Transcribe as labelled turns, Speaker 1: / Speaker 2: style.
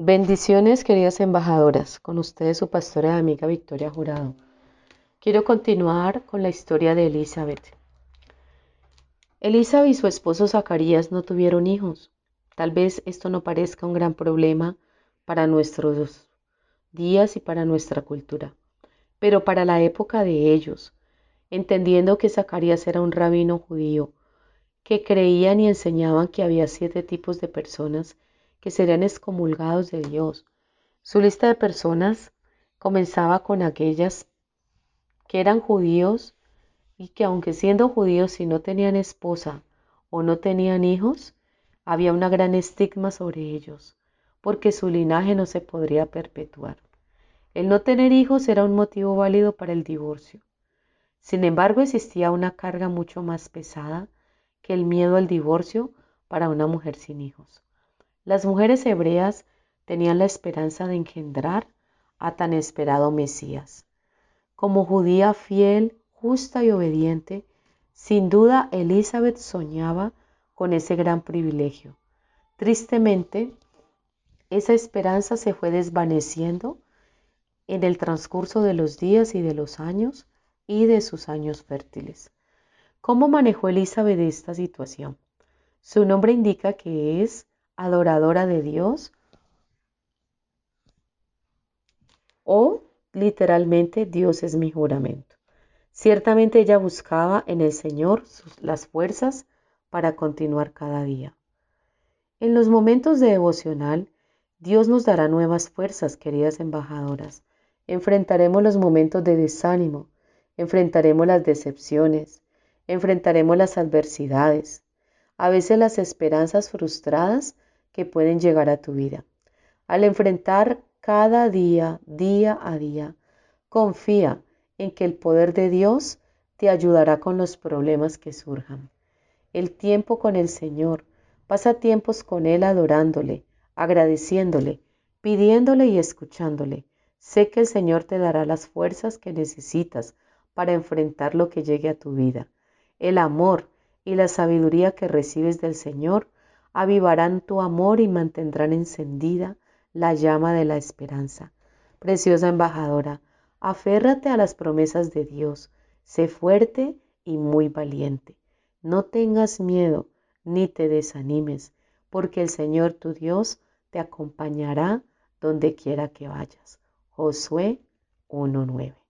Speaker 1: Bendiciones, queridas embajadoras, con ustedes su pastora y amiga Victoria Jurado. Quiero continuar con la historia de Elizabeth. Elizabeth y su esposo Zacarías no tuvieron hijos. Tal vez esto no parezca un gran problema para nuestros días y para nuestra cultura, pero para la época de ellos, entendiendo que Zacarías era un rabino judío, que creían y enseñaban que había siete tipos de personas que serían excomulgados de Dios. Su lista de personas comenzaba con aquellas que eran judíos y que aunque siendo judíos si no tenían esposa o no tenían hijos, había una gran estigma sobre ellos, porque su linaje no se podría perpetuar. El no tener hijos era un motivo válido para el divorcio. Sin embargo, existía una carga mucho más pesada que el miedo al divorcio para una mujer sin hijos. Las mujeres hebreas tenían la esperanza de engendrar a tan esperado Mesías. Como judía fiel, justa y obediente, sin duda Elizabeth soñaba con ese gran privilegio. Tristemente, esa esperanza se fue desvaneciendo en el transcurso de los días y de los años y de sus años fértiles. ¿Cómo manejó Elizabeth esta situación? Su nombre indica que es adoradora de Dios o literalmente Dios es mi juramento. Ciertamente ella buscaba en el Señor las fuerzas para continuar cada día. En los momentos de devocional, Dios nos dará nuevas fuerzas, queridas embajadoras. Enfrentaremos los momentos de desánimo, enfrentaremos las decepciones, enfrentaremos las adversidades, a veces las esperanzas frustradas que pueden llegar a tu vida. Al enfrentar cada día, día a día, confía en que el poder de Dios te ayudará con los problemas que surjan. El tiempo con el Señor, pasa tiempos con Él adorándole, agradeciéndole, pidiéndole y escuchándole. Sé que el Señor te dará las fuerzas que necesitas para enfrentar lo que llegue a tu vida. El amor y la sabiduría que recibes del Señor avivarán tu amor y mantendrán encendida la llama de la esperanza. Preciosa embajadora, aférrate a las promesas de Dios, sé fuerte y muy valiente. No tengas miedo ni te desanimes, porque el Señor tu Dios te acompañará donde quiera que vayas. Josué 1.9